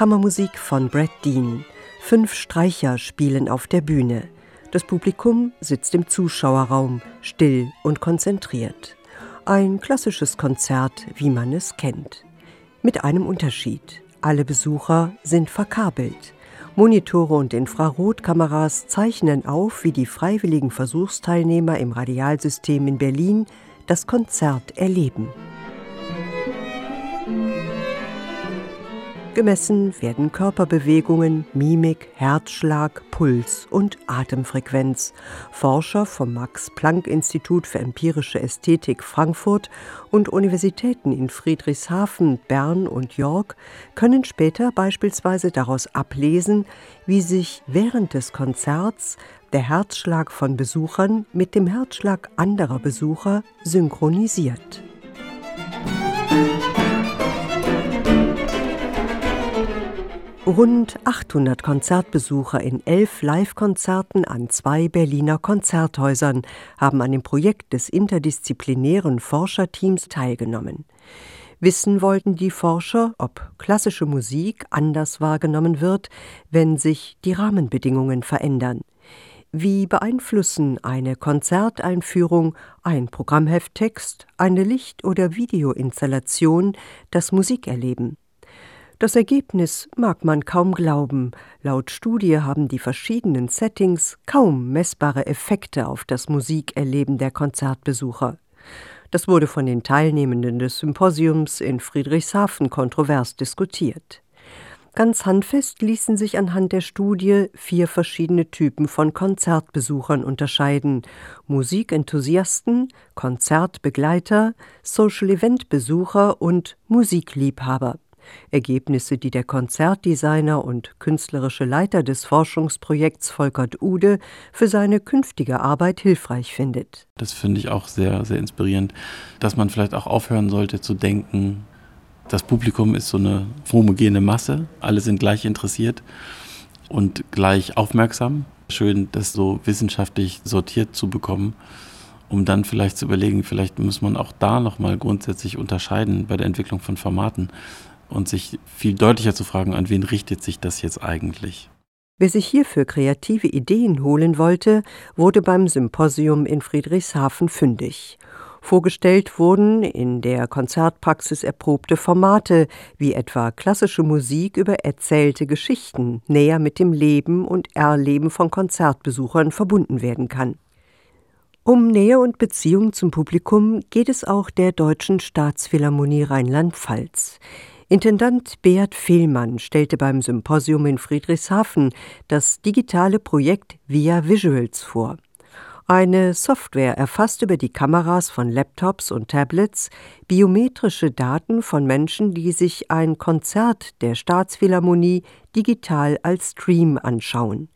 Kammermusik von Brad Dean. Fünf Streicher spielen auf der Bühne. Das Publikum sitzt im Zuschauerraum, still und konzentriert. Ein klassisches Konzert, wie man es kennt. Mit einem Unterschied. Alle Besucher sind verkabelt. Monitore und Infrarotkameras zeichnen auf, wie die freiwilligen Versuchsteilnehmer im Radialsystem in Berlin das Konzert erleben. Gemessen werden Körperbewegungen, Mimik, Herzschlag, Puls und Atemfrequenz. Forscher vom Max-Planck-Institut für empirische Ästhetik Frankfurt und Universitäten in Friedrichshafen, Bern und York können später beispielsweise daraus ablesen, wie sich während des Konzerts der Herzschlag von Besuchern mit dem Herzschlag anderer Besucher synchronisiert. Rund 800 Konzertbesucher in elf Live-Konzerten an zwei Berliner Konzerthäusern haben an dem Projekt des interdisziplinären Forscherteams teilgenommen. Wissen wollten die Forscher, ob klassische Musik anders wahrgenommen wird, wenn sich die Rahmenbedingungen verändern. Wie beeinflussen eine Konzerteinführung, ein Programmhefttext, eine Licht- oder Videoinstallation das Musikerleben? Das Ergebnis mag man kaum glauben. Laut Studie haben die verschiedenen Settings kaum messbare Effekte auf das Musikerleben der Konzertbesucher. Das wurde von den Teilnehmenden des Symposiums in Friedrichshafen kontrovers diskutiert. Ganz handfest ließen sich anhand der Studie vier verschiedene Typen von Konzertbesuchern unterscheiden: Musikenthusiasten, Konzertbegleiter, Social-Event-Besucher und Musikliebhaber. Ergebnisse, die der Konzertdesigner und künstlerische Leiter des Forschungsprojekts Volkert Ude für seine künftige Arbeit hilfreich findet. Das finde ich auch sehr, sehr inspirierend, dass man vielleicht auch aufhören sollte zu denken, das Publikum ist so eine homogene Masse, alle sind gleich interessiert und gleich aufmerksam. Schön, das so wissenschaftlich sortiert zu bekommen um dann vielleicht zu überlegen, vielleicht muss man auch da nochmal grundsätzlich unterscheiden bei der Entwicklung von Formaten und sich viel deutlicher zu fragen, an wen richtet sich das jetzt eigentlich. Wer sich hierfür kreative Ideen holen wollte, wurde beim Symposium in Friedrichshafen fündig. Vorgestellt wurden in der Konzertpraxis erprobte Formate, wie etwa klassische Musik über erzählte Geschichten näher mit dem Leben und Erleben von Konzertbesuchern verbunden werden kann. Um Nähe und Beziehung zum Publikum geht es auch der Deutschen Staatsphilharmonie Rheinland-Pfalz. Intendant Beat Fehlmann stellte beim Symposium in Friedrichshafen das digitale Projekt Via Visuals vor. Eine Software erfasst über die Kameras von Laptops und Tablets biometrische Daten von Menschen, die sich ein Konzert der Staatsphilharmonie digital als Stream anschauen.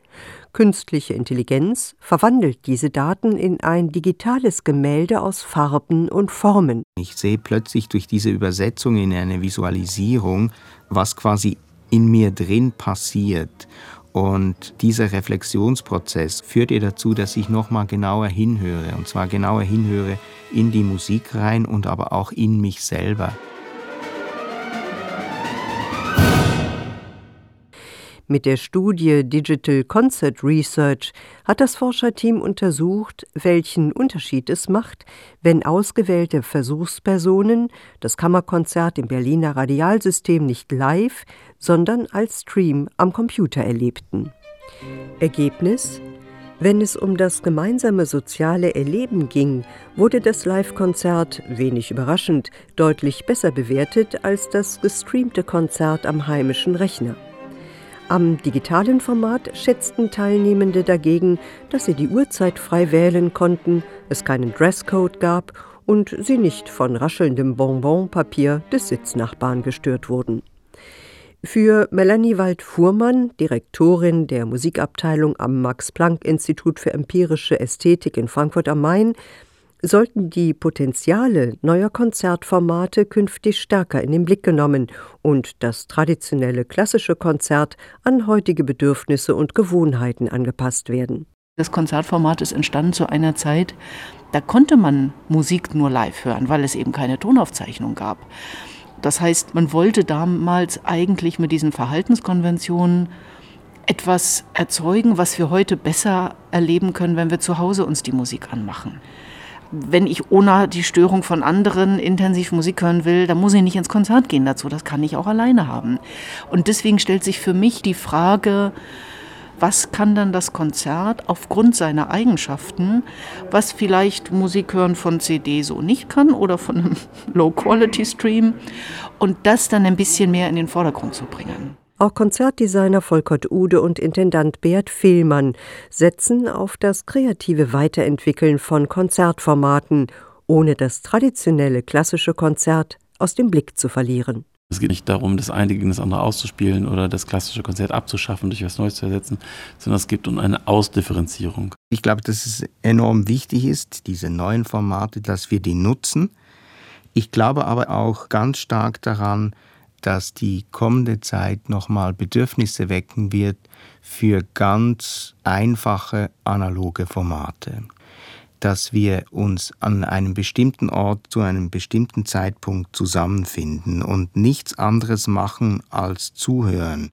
Künstliche Intelligenz verwandelt diese Daten in ein digitales Gemälde aus Farben und Formen. Ich sehe plötzlich durch diese Übersetzung in eine Visualisierung, was quasi in mir drin passiert. Und dieser Reflexionsprozess führt ihr dazu, dass ich nochmal genauer hinhöre. Und zwar genauer hinhöre in die Musik rein und aber auch in mich selber. Mit der Studie Digital Concert Research hat das Forscherteam untersucht, welchen Unterschied es macht, wenn ausgewählte Versuchspersonen das Kammerkonzert im Berliner Radialsystem nicht live, sondern als Stream am Computer erlebten. Ergebnis wenn es um das gemeinsame soziale Erleben ging, wurde das Live-Konzert, wenig überraschend, deutlich besser bewertet als das gestreamte Konzert am heimischen Rechner. Am digitalen Format schätzten Teilnehmende dagegen, dass sie die Uhrzeit frei wählen konnten, es keinen Dresscode gab und sie nicht von raschelndem Bonbonpapier des Sitznachbarn gestört wurden. Für Melanie Wald-Fuhrmann, Direktorin der Musikabteilung am Max-Planck-Institut für empirische Ästhetik in Frankfurt am Main, sollten die Potenziale neuer Konzertformate künftig stärker in den Blick genommen und das traditionelle klassische Konzert an heutige Bedürfnisse und Gewohnheiten angepasst werden. Das Konzertformat ist entstanden zu einer Zeit, da konnte man Musik nur live hören, weil es eben keine Tonaufzeichnung gab. Das heißt, man wollte damals eigentlich mit diesen Verhaltenskonventionen etwas erzeugen, was wir heute besser erleben können, wenn wir zu Hause uns die Musik anmachen. Wenn ich ohne die Störung von anderen intensiv Musik hören will, dann muss ich nicht ins Konzert gehen dazu. Das kann ich auch alleine haben. Und deswegen stellt sich für mich die Frage, was kann dann das Konzert aufgrund seiner Eigenschaften, was vielleicht Musik hören von CD so nicht kann oder von einem Low-Quality-Stream und das dann ein bisschen mehr in den Vordergrund zu bringen. Auch Konzertdesigner Volkert Ude und Intendant Bert Fehlmann setzen auf das kreative Weiterentwickeln von Konzertformaten, ohne das traditionelle klassische Konzert aus dem Blick zu verlieren. Es geht nicht darum, das eine gegen das andere auszuspielen oder das klassische Konzert abzuschaffen, durch was Neues zu ersetzen, sondern es geht um eine Ausdifferenzierung. Ich glaube, dass es enorm wichtig ist, diese neuen Formate, dass wir die nutzen. Ich glaube aber auch ganz stark daran, dass die kommende Zeit nochmal Bedürfnisse wecken wird für ganz einfache analoge Formate dass wir uns an einem bestimmten Ort zu einem bestimmten Zeitpunkt zusammenfinden und nichts anderes machen als zuhören.